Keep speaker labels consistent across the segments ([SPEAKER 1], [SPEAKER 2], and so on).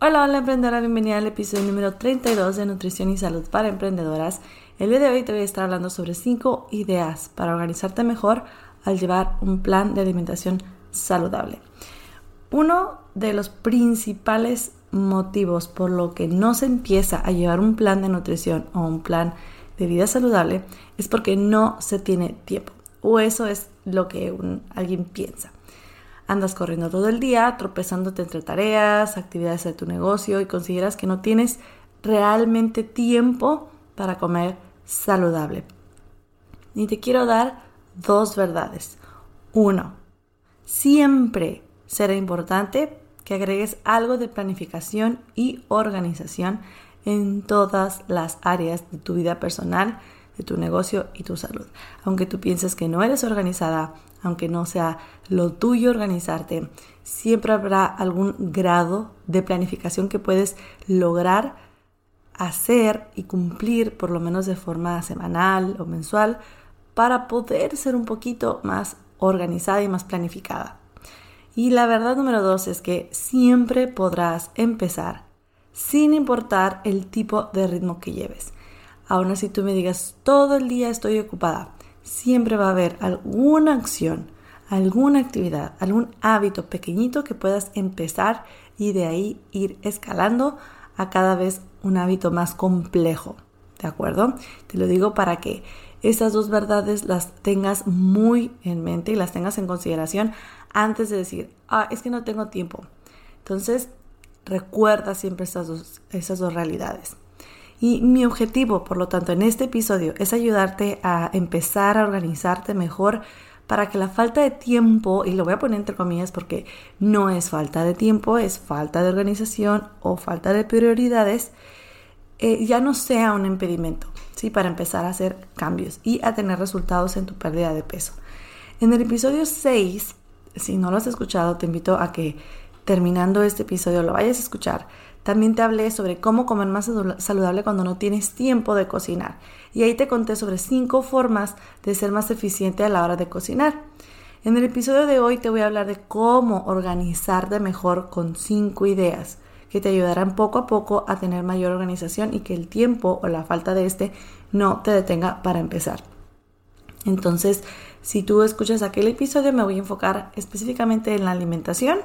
[SPEAKER 1] Hola, hola emprendedora, bienvenida al episodio número 32 de Nutrición y Salud para Emprendedoras. El día de hoy te voy a estar hablando sobre 5 ideas para organizarte mejor al llevar un plan de alimentación saludable. Uno de los principales motivos por lo que no se empieza a llevar un plan de nutrición o un plan de vida saludable es porque no se tiene tiempo. O eso es lo que alguien piensa. Andas corriendo todo el día, tropezándote entre tareas, actividades de tu negocio y consideras que no tienes realmente tiempo para comer saludable. Y te quiero dar dos verdades. Uno, siempre será importante que agregues algo de planificación y organización en todas las áreas de tu vida personal, de tu negocio y tu salud. Aunque tú pienses que no eres organizada, aunque no sea lo tuyo organizarte, siempre habrá algún grado de planificación que puedes lograr hacer y cumplir por lo menos de forma semanal o mensual para poder ser un poquito más organizada y más planificada. Y la verdad número dos es que siempre podrás empezar sin importar el tipo de ritmo que lleves. Aún así tú me digas todo el día estoy ocupada, siempre va a haber alguna acción, alguna actividad, algún hábito pequeñito que puedas empezar y de ahí ir escalando a cada vez un hábito más complejo. ¿De acuerdo? Te lo digo para que estas dos verdades las tengas muy en mente y las tengas en consideración antes de decir, ah, es que no tengo tiempo. Entonces, recuerda siempre dos, esas dos realidades. Y mi objetivo, por lo tanto, en este episodio es ayudarte a empezar a organizarte mejor para que la falta de tiempo, y lo voy a poner entre comillas porque no es falta de tiempo, es falta de organización o falta de prioridades, eh, ya no sea un impedimento. ¿sí? Para empezar a hacer cambios y a tener resultados en tu pérdida de peso. En el episodio 6, si no lo has escuchado, te invito a que terminando este episodio lo vayas a escuchar. También te hablé sobre cómo comer más saludable cuando no tienes tiempo de cocinar. Y ahí te conté sobre cinco formas de ser más eficiente a la hora de cocinar. En el episodio de hoy te voy a hablar de cómo organizarte mejor con cinco ideas que te ayudarán poco a poco a tener mayor organización y que el tiempo o la falta de este no te detenga para empezar. Entonces, si tú escuchas aquel episodio, me voy a enfocar específicamente en la alimentación,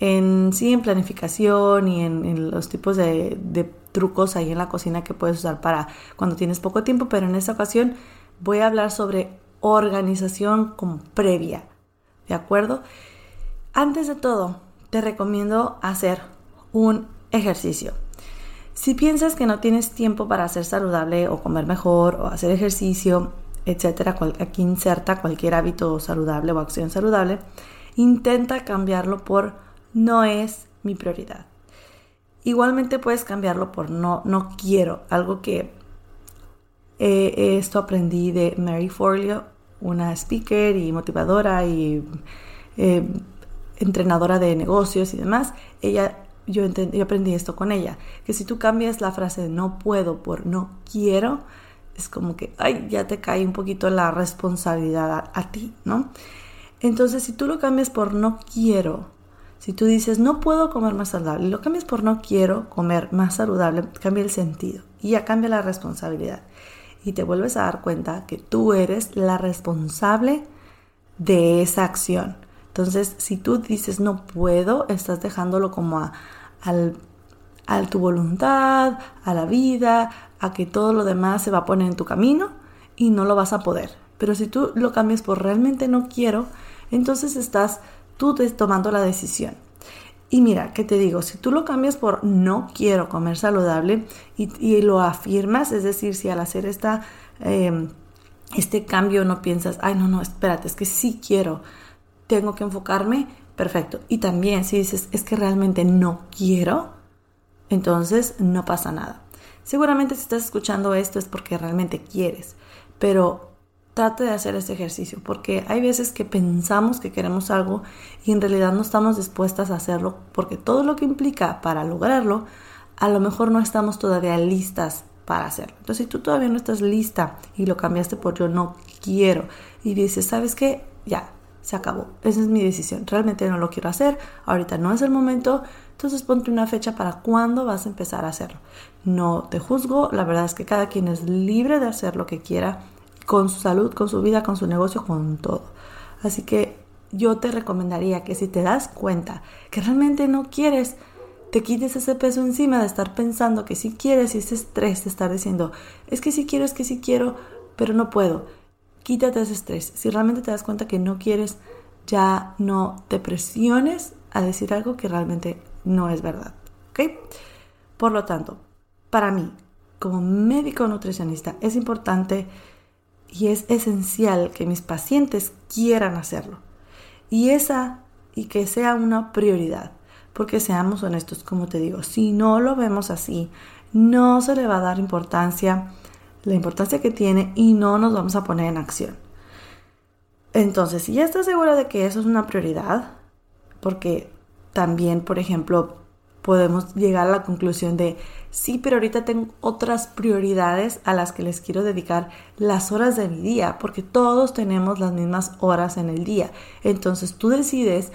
[SPEAKER 1] en sí, en planificación y en, los tipos de, trucos ahí en la cocina que puedes usar para cuando tienes poco tiempo, pero en esta ocasión voy a hablar sobre organización como previa, ¿de acuerdo? Antes de todo, te recomiendo hacer un ejercicio. Si piensas que no tienes tiempo para ser saludable o comer mejor o hacer ejercicio, etcétera, aquí inserta cualquier hábito saludable o acción saludable, intenta cambiarlo por no es mi prioridad. Igualmente puedes cambiarlo por no, no quiero, algo que eh, esto aprendí de Mary Forleo, una speaker y motivadora y eh, entrenadora de negocios y demás. Ella yo, aprendí esto con ella, que si tú cambias la frase no puedo por no quiero, es como que, ay, ya te cae un poquito la responsabilidad a, ti, ¿no? Entonces, si tú lo cambias por no quiero, si tú dices no puedo comer más saludable lo cambias por no quiero comer más saludable, cambia el sentido y ya cambia la responsabilidad. Y te vuelves a dar cuenta que tú eres la responsable de esa acción. Entonces, si tú dices no puedo, estás dejándolo como a, al, a tu voluntad, a la vida, a que todo lo demás se va a poner en tu camino y no lo vas a poder. Pero si tú lo cambias por realmente no quiero, entonces estás tú tomando la decisión. Y mira, ¿qué te digo? Si tú lo cambias por no quiero comer saludable y, lo afirmas, es decir, si al hacer esta, em, este cambio no piensas, ay, no, no, espérate, es que sí quiero, tengo que enfocarme, perfecto. Y también si dices, es que realmente no quiero, entonces no pasa nada. Seguramente si estás escuchando esto es porque realmente quieres, pero trate de hacer ese ejercicio, porque hay veces que pensamos que queremos algo y en realidad no estamos dispuestas a hacerlo, porque todo lo que implica para lograrlo, a lo mejor no estamos todavía listas para hacerlo. Entonces, si tú todavía no estás lista y lo cambiaste por yo no quiero y dices, ¿sabes qué? Ya, se acabó. Esa es mi decisión. Realmente no lo quiero hacer. Ahorita no es el momento. Entonces ponte una fecha para cuándo vas a empezar a hacerlo. No te juzgo. La verdad es que cada quien es libre de hacer lo que quiera con su salud, con su vida, con su negocio, con todo. Así que yo te recomendaría que si te das cuenta que realmente no quieres, te quites ese peso encima de estar pensando que si quieres y ese estrés de estar diciendo, es que si quiero, es que si quiero, pero no puedo. Quítate ese estrés. Si realmente te das cuenta que no quieres, ya no te presiones a decir algo que realmente no es verdad. ¿Ok? Por lo tanto, para mí, como médico nutricionista, es importante y es esencial que mis pacientes quieran hacerlo. Y esa, y que sea una prioridad. Porque seamos honestos, como te digo, si no lo vemos así, no se le va a dar importancia, la importancia que tiene y no nos vamos a poner en acción. Entonces, si ya estás segura de que eso es una prioridad, porque también, por ejemplo, podemos llegar a la conclusión de, sí, pero ahorita tengo otras prioridades a las que les quiero dedicar las horas de mi día, porque todos tenemos las mismas horas en el día. Entonces tú decides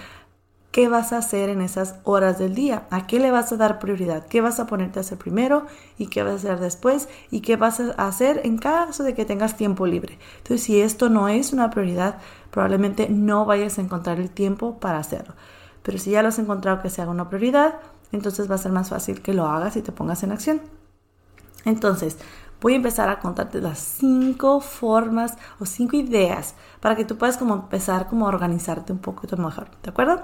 [SPEAKER 1] qué vas a hacer en esas horas del día, a qué le vas a dar prioridad, qué vas a ponerte a hacer primero y qué vas a hacer después y qué vas a hacer en caso de que tengas tiempo libre. Entonces, si esto no es una prioridad, probablemente no vayas a encontrar el tiempo para hacerlo. Pero si ya lo has encontrado que se haga una prioridad, entonces va a ser más fácil que lo hagas y te pongas en acción. Entonces, voy a empezar a contarte las cinco formas o cinco ideas para que tú puedas como empezar como a organizarte un poquito mejor, ¿de acuerdo?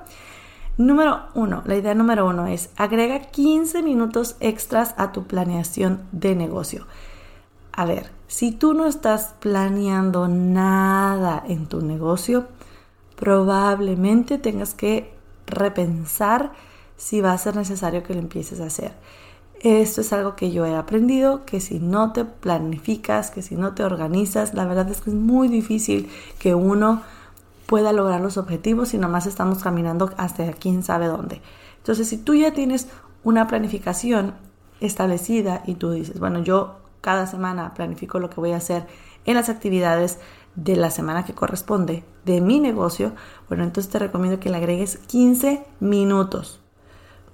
[SPEAKER 1] Número uno, la idea número uno es agrega 15 minutos extras a tu planeación de negocio. A ver, si tú no estás planeando nada en tu negocio, probablemente tengas que repensar si va a ser necesario que lo empieces a hacer. Esto es algo que yo he aprendido, que si no te planificas, que si no te organizas, la verdad es que es muy difícil que uno pueda lograr los objetivos y nomás estamos caminando hasta quién sabe dónde. Entonces, si tú ya tienes una planificación establecida y tú dices, bueno, yo cada semana planifico lo que voy a hacer en las actividades de la semana que corresponde de mi negocio, bueno, entonces te recomiendo que le agregues 15 minutos.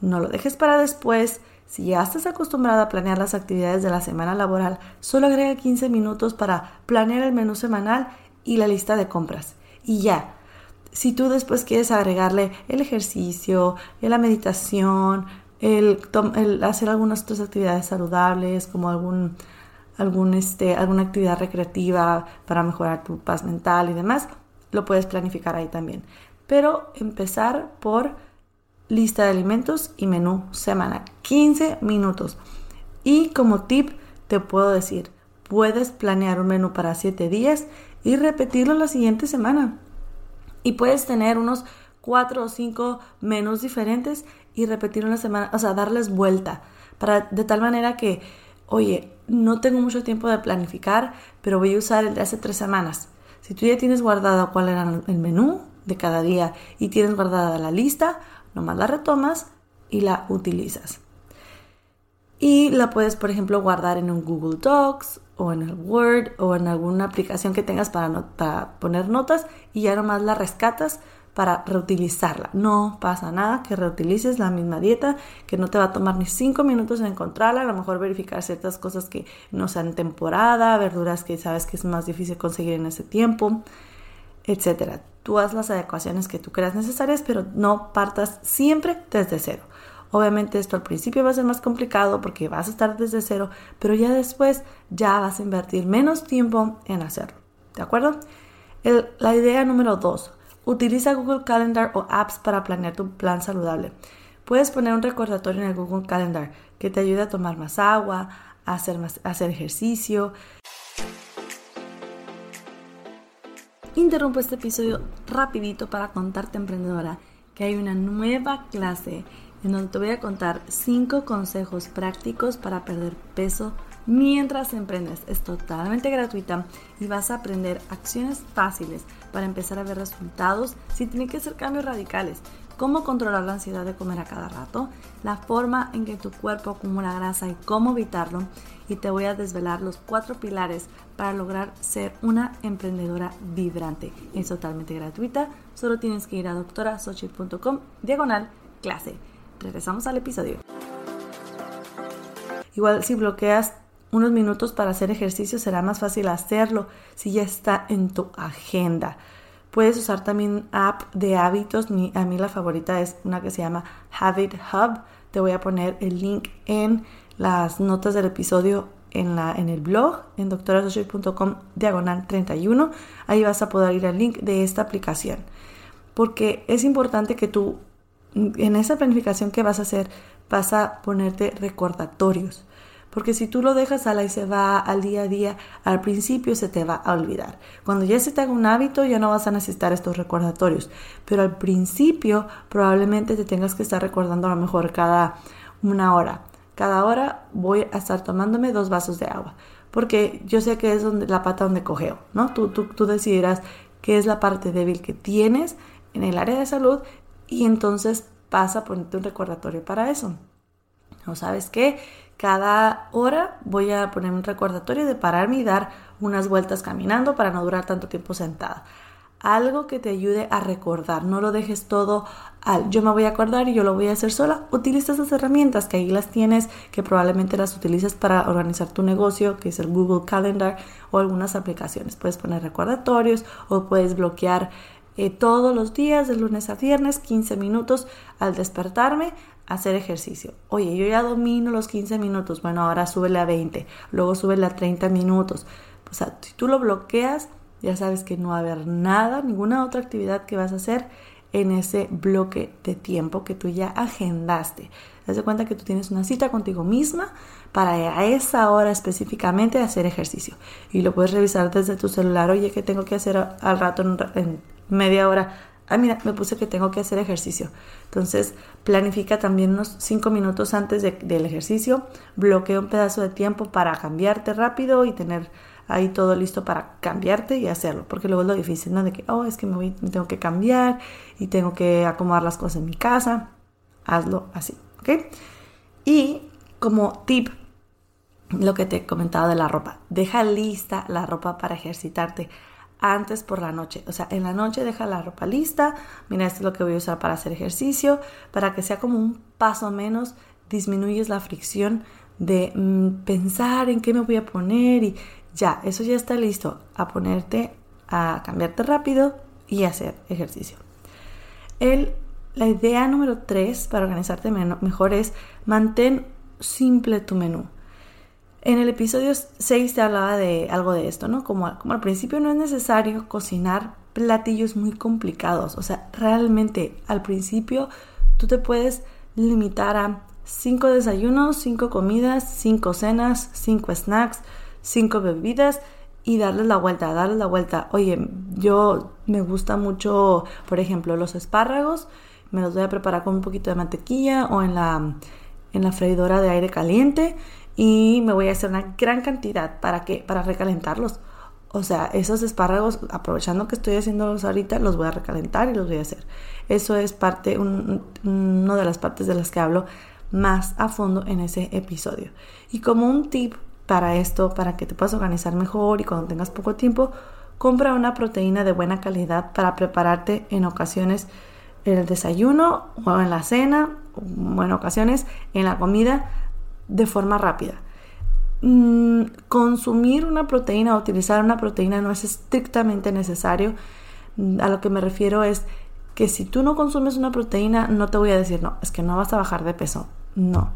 [SPEAKER 1] No lo dejes para después. Si ya estás acostumbrada a planear las actividades de la semana laboral, solo agrega 15 minutos para planear el menú semanal y la lista de compras y ya. Si tú después quieres agregarle el ejercicio, la meditación, el, hacer algunas otras actividades saludables, como algún, algún este, alguna actividad recreativa para mejorar tu paz mental y demás, lo puedes planificar ahí también. Pero empezar por lista de alimentos y menú semanal. 15 minutos. Y como tip te puedo decir, puedes planear un menú para 7 días y repetirlo la siguiente semana. Y puedes tener unos cuatro o cinco menús diferentes y repetirlo la semana, o sea, darles vuelta, para, de tal manera que, oye, no tengo mucho tiempo de planificar, pero voy a usar el de hace tres semanas. Si tú ya tienes guardado cuál era el menú de cada día y tienes guardada la lista, nomás la retomas y la utilizas. Y la puedes, por ejemplo, guardar en un Google Docs o en el Word o en alguna aplicación que tengas para, poner notas y ya nomás la rescatas para reutilizarla. No pasa nada que reutilices la misma dieta, que no te va a tomar ni cinco minutos en encontrarla, a lo mejor verificar ciertas cosas que no sean temporada, verduras que sabes que es más difícil conseguir en ese tiempo, etcétera. Tú haz las adecuaciones que tú creas necesarias, pero no partas siempre desde cero. Obviamente esto al principio va a ser más complicado porque vas a estar desde cero, pero ya después ya vas a invertir menos tiempo en hacerlo. ¿De acuerdo? la idea número dos, utiliza Google Calendar o apps para planear tu plan saludable. Puedes poner un recordatorio en el Google Calendar que te ayude a tomar más agua, a hacer, más, hacer ejercicio. Interrumpo este episodio rapidito para contarte, emprendedora, que hay una nueva clase en donde te voy a contar 5 consejos prácticos para perder peso mientras emprendes. Es totalmente gratuita y vas a aprender acciones fáciles para empezar a ver resultados sin tener que hacer cambios radicales. Cómo controlar la ansiedad de comer a cada rato, la forma en que tu cuerpo acumula grasa y cómo evitarlo. Y te voy a desvelar los cuatro pilares para lograr ser una emprendedora vibrante. Es totalmente gratuita, solo tienes que ir a doctorasochi.com diagonal clase. Regresamos al episodio. Igual si bloqueas unos minutos para hacer ejercicio será más fácil hacerlo si ya está en tu agenda. Puedes usar también app de hábitos. a mí la favorita es una que se llama Habit Hub. Te voy a poner el link en las notas del episodio en, la, en el blog en doctorasocial.com diagonal 31. Ahí vas a poder ir al link de esta aplicación. Porque es importante que tú en esa planificación que vas a hacer vas a ponerte recordatorios. Porque si tú lo dejas a la y se va al día a día, al principio se te va a olvidar. Cuando ya se te haga un hábito, ya no vas a necesitar estos recordatorios. Pero al principio probablemente te tengas que estar recordando a lo mejor cada una hora. Cada hora voy a estar tomándome dos vasos de agua. Porque yo sé que es donde, la pata donde cogeo, ¿no? Tú, tú, tú decidirás qué es la parte débil que tienes en el área de salud y entonces vas a ponerte un recordatorio para eso. ¿No sabes qué? Cada hora voy a poner un recordatorio de pararme y dar unas vueltas caminando para no durar tanto tiempo sentada. Algo que te ayude a recordar, no lo dejes todo al yo me voy a acordar y yo lo voy a hacer sola. Utiliza esas herramientas que ahí las tienes, que probablemente las utilizas para organizar tu negocio, que es el Google Calendar o algunas aplicaciones. Puedes poner recordatorios o puedes bloquear eh, todos los días, de lunes a viernes, 15 minutos al despertarme hacer ejercicio. Oye, yo ya domino los 15 minutos, bueno, ahora súbele a 20, luego súbele a 30 minutos. O sea, si tú lo bloqueas, ya sabes que no va a haber nada, ninguna otra actividad que vas a hacer en ese bloque de tiempo que tú ya agendaste. Te das cuenta que tú tienes una cita contigo misma para a esa hora específicamente hacer ejercicio. Y lo puedes revisar desde tu celular. Oye, ¿qué tengo que hacer al rato en media hora? Ah, mira, me puse que tengo que hacer ejercicio. Entonces, planifica también unos 5 minutos antes del ejercicio, bloquea un pedazo de tiempo para cambiarte rápido y tener ahí todo listo para cambiarte y hacerlo, porque luego es lo difícil, ¿no? De que, oh, es que me, voy, me tengo que cambiar y tengo que acomodar las cosas en mi casa. Hazlo así, ¿ok? Y como tip, lo que te he comentado de la ropa, deja lista la ropa para ejercitarte antes por la noche. O sea, en la noche deja la ropa lista. Mira, esto es lo que voy a usar para hacer ejercicio. Para que sea como un paso menos, disminuyes la fricción de mm, pensar en qué me voy a poner y ya, eso ya está listo. A ponerte, a cambiarte rápido y hacer ejercicio. El, la idea número tres para organizarte mejor es mantén simple tu menú. En el episodio 6 te hablaba de algo de esto, ¿no? Como, como al principio no es necesario cocinar platillos muy complicados. O sea, realmente al principio tú te puedes limitar a 5 desayunos, 5 comidas, 5 cenas, 5 snacks, 5 bebidas y darles la vuelta, darles la vuelta. Oye, yo me gusta mucho, por ejemplo, los espárragos. Me los voy a preparar con un poquito de mantequilla o en la, en la freidora de aire caliente y me voy a hacer una gran cantidad para que para recalentarlos. O sea, esos espárragos, aprovechando que estoy haciéndolos ahorita, los voy a recalentar y los voy a hacer. Eso es parte, un, una de las partes de las que hablo más a fondo en ese episodio. Y como un tip para esto, para que te puedas organizar mejor y cuando tengas poco tiempo, compra una proteína de buena calidad para prepararte en ocasiones en el desayuno o en la cena, o en ocasiones en la comida de forma rápida. Mm, consumir una proteína o utilizar una proteína no es estrictamente necesario. Mm, a lo que me refiero es que si tú no consumes una proteína, no te voy a decir, no, es que no vas a bajar de peso. No.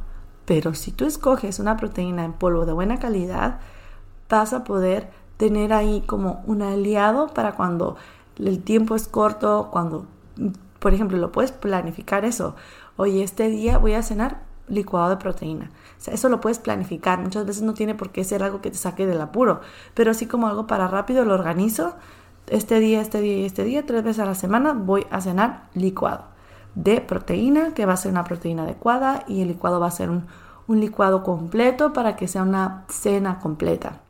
[SPEAKER 1] Pero si tú escoges una proteína en polvo de buena calidad, vas a poder tener ahí como un aliado para cuando el tiempo es corto, cuando, por ejemplo, lo puedes planificar eso. Oye, este día voy a cenar licuado de proteína. O sea, eso lo puedes planificar. Muchas veces no tiene por qué ser algo que te saque del apuro, pero así como algo para rápido lo organizo. este día, este día y este día, tres veces a la semana, voy a cenar licuado de proteína, que va a ser una proteína adecuada y el licuado va a ser un, un licuado completo para que sea una cena completa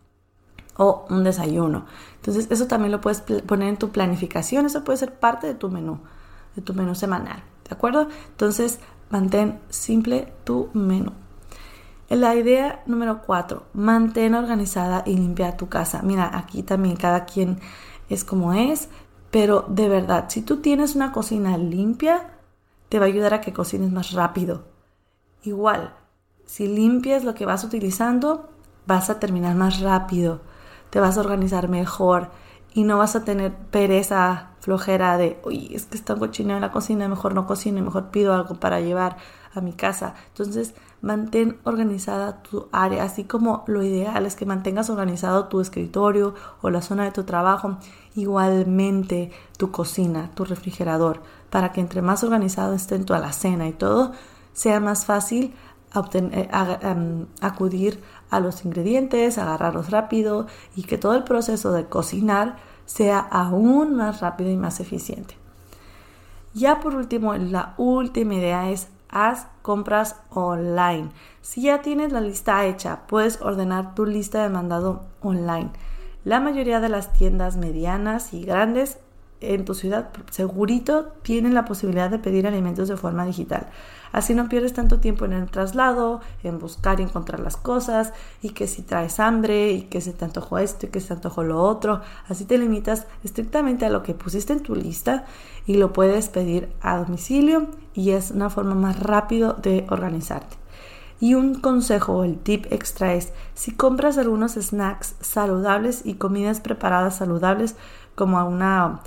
[SPEAKER 1] o un desayuno. Entonces eso también lo puedes poner en tu planificación, eso puede ser parte de tu menú, de tu menú semanal, ¿de acuerdo? Entonces mantén simple tu menú. La idea número cuatro, mantén organizada y limpia tu casa. Mira, aquí también cada quien es como es, pero de verdad, si tú tienes una cocina limpia, te va a ayudar a que cocines más rápido. Igual, si limpias lo que vas utilizando, vas a terminar más rápido, te vas a organizar mejor y no vas a tener pereza, flojera de, oye, es que está cochino en la cocina, mejor no cocino, mejor pido algo para llevar a mi casa. Entonces, mantén organizada tu área, así como lo ideal es que mantengas organizado tu escritorio o la zona de tu trabajo, igualmente tu cocina, tu refrigerador, para que entre más organizado esté tu alacena y todo, sea más fácil eh, em, acudir a los ingredientes, agarrarlos rápido y que todo el proceso de cocinar sea aún más rápido y más eficiente. Ya por último, la última idea es haz compras online. Si ya tienes la lista hecha, puedes ordenar tu lista de mandado online. La mayoría de las tiendas medianas y grandes en tu ciudad segurito tienen la posibilidad de pedir alimentos de forma digital. Así no pierdes tanto tiempo en el traslado, en buscar y encontrar las cosas, y que si traes hambre, y que se te antojó esto, y que se te antojó lo otro. Así te limitas estrictamente a lo que pusiste en tu lista y lo puedes pedir a domicilio y es una forma más rápido de organizarte. Y un consejo o el tip extra es, si compras algunos snacks saludables y comidas preparadas saludables, como una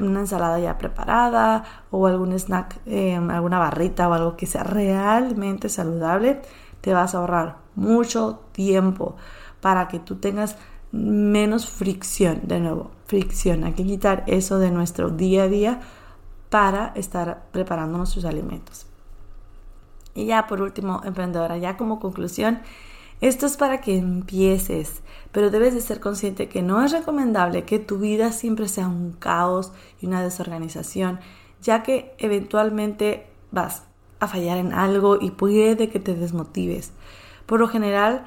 [SPEAKER 1] una ensalada ya preparada o algún snack, em, alguna barrita o algo que sea realmente saludable, te vas a ahorrar mucho tiempo para que tú tengas menos fricción. De nuevo, fricción. Hay que quitar eso de nuestro día a día para estar preparando nuestros alimentos. Y ya por último, emprendedora, ya como conclusión, esto es para que empieces, pero debes de ser consciente que no es recomendable que tu vida siempre sea un caos y una desorganización, ya que eventualmente vas a fallar en algo y puede que te desmotives. Por lo general,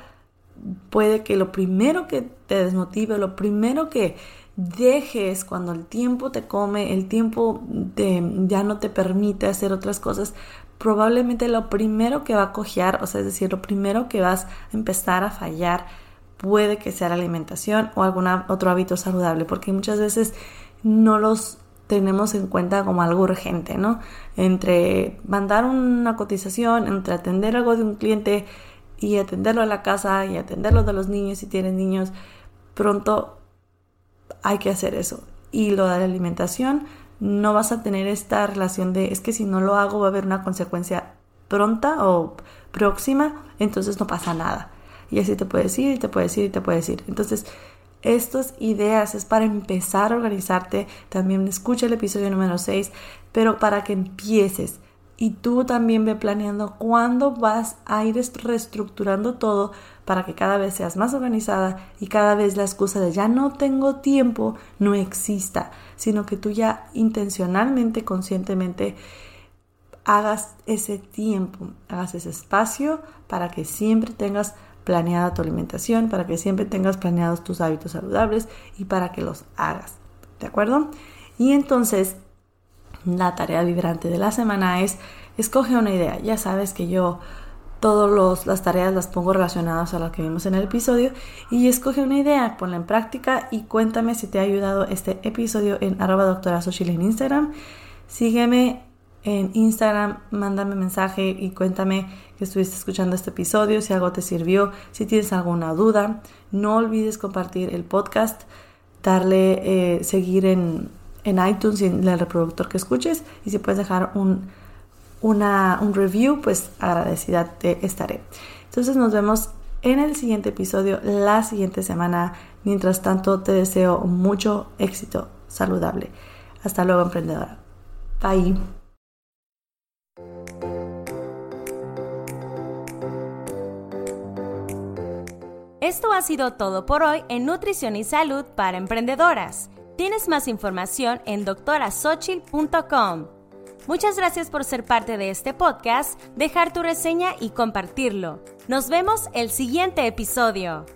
[SPEAKER 1] puede que lo primero que te desmotive, lo primero que dejes cuando el tiempo te come, el tiempo ya no te permite hacer otras cosas, probablemente lo primero que va a cojear, o sea, es decir, lo primero que vas a empezar a fallar puede que sea la alimentación o algún otro hábito saludable, porque muchas veces no los tenemos en cuenta como algo urgente, ¿no? Entre mandar una cotización, entre atender algo de un cliente y atenderlo a la casa y atenderlo de los niños si tienes niños, pronto hay que hacer eso. Y lo de la alimentación, no vas a tener esta relación de es que si no lo hago va a haber una consecuencia pronta o próxima, entonces no pasa nada. Y así te puedes ir, te puedes ir, te puedes ir. Entonces, estas ideas es para empezar a organizarte. También escucha el episodio número 6, pero para que empieces. Y tú también ve planeando cuándo vas a ir reestructurando todo para que cada vez seas más organizada y cada vez la excusa de ya no tengo tiempo no exista, sino que tú ya intencionalmente, conscientemente hagas ese tiempo, hagas ese espacio para que siempre tengas planeada tu alimentación, para que siempre tengas planeados tus hábitos saludables y para que los hagas. ¿De acuerdo? Y entonces, la tarea vibrante de la semana es, escoge una idea. Ya sabes que yo todas las tareas las pongo relacionadas a lo que vimos en el episodio y escoge una idea, ponla en práctica y cuéntame si te ha ayudado este episodio en arroba doctora en Instagram. Sígueme en Instagram, mándame mensaje y cuéntame que estuviste escuchando este episodio, si algo te sirvió, si tienes alguna duda. No olvides compartir el podcast, darle eh, seguir en, en iTunes y en el reproductor que escuches y si puedes dejar un una, un review, pues agradecida te estaré. Entonces nos vemos en el siguiente episodio la siguiente semana. Mientras tanto, te deseo mucho éxito saludable. Hasta luego, emprendedora. Bye.
[SPEAKER 2] Esto ha sido todo por hoy en Nutrición y Salud para Emprendedoras. Tienes más información en doctorasochil.com. Muchas gracias por ser parte de este podcast, dejar tu reseña y compartirlo. Nos vemos el siguiente episodio.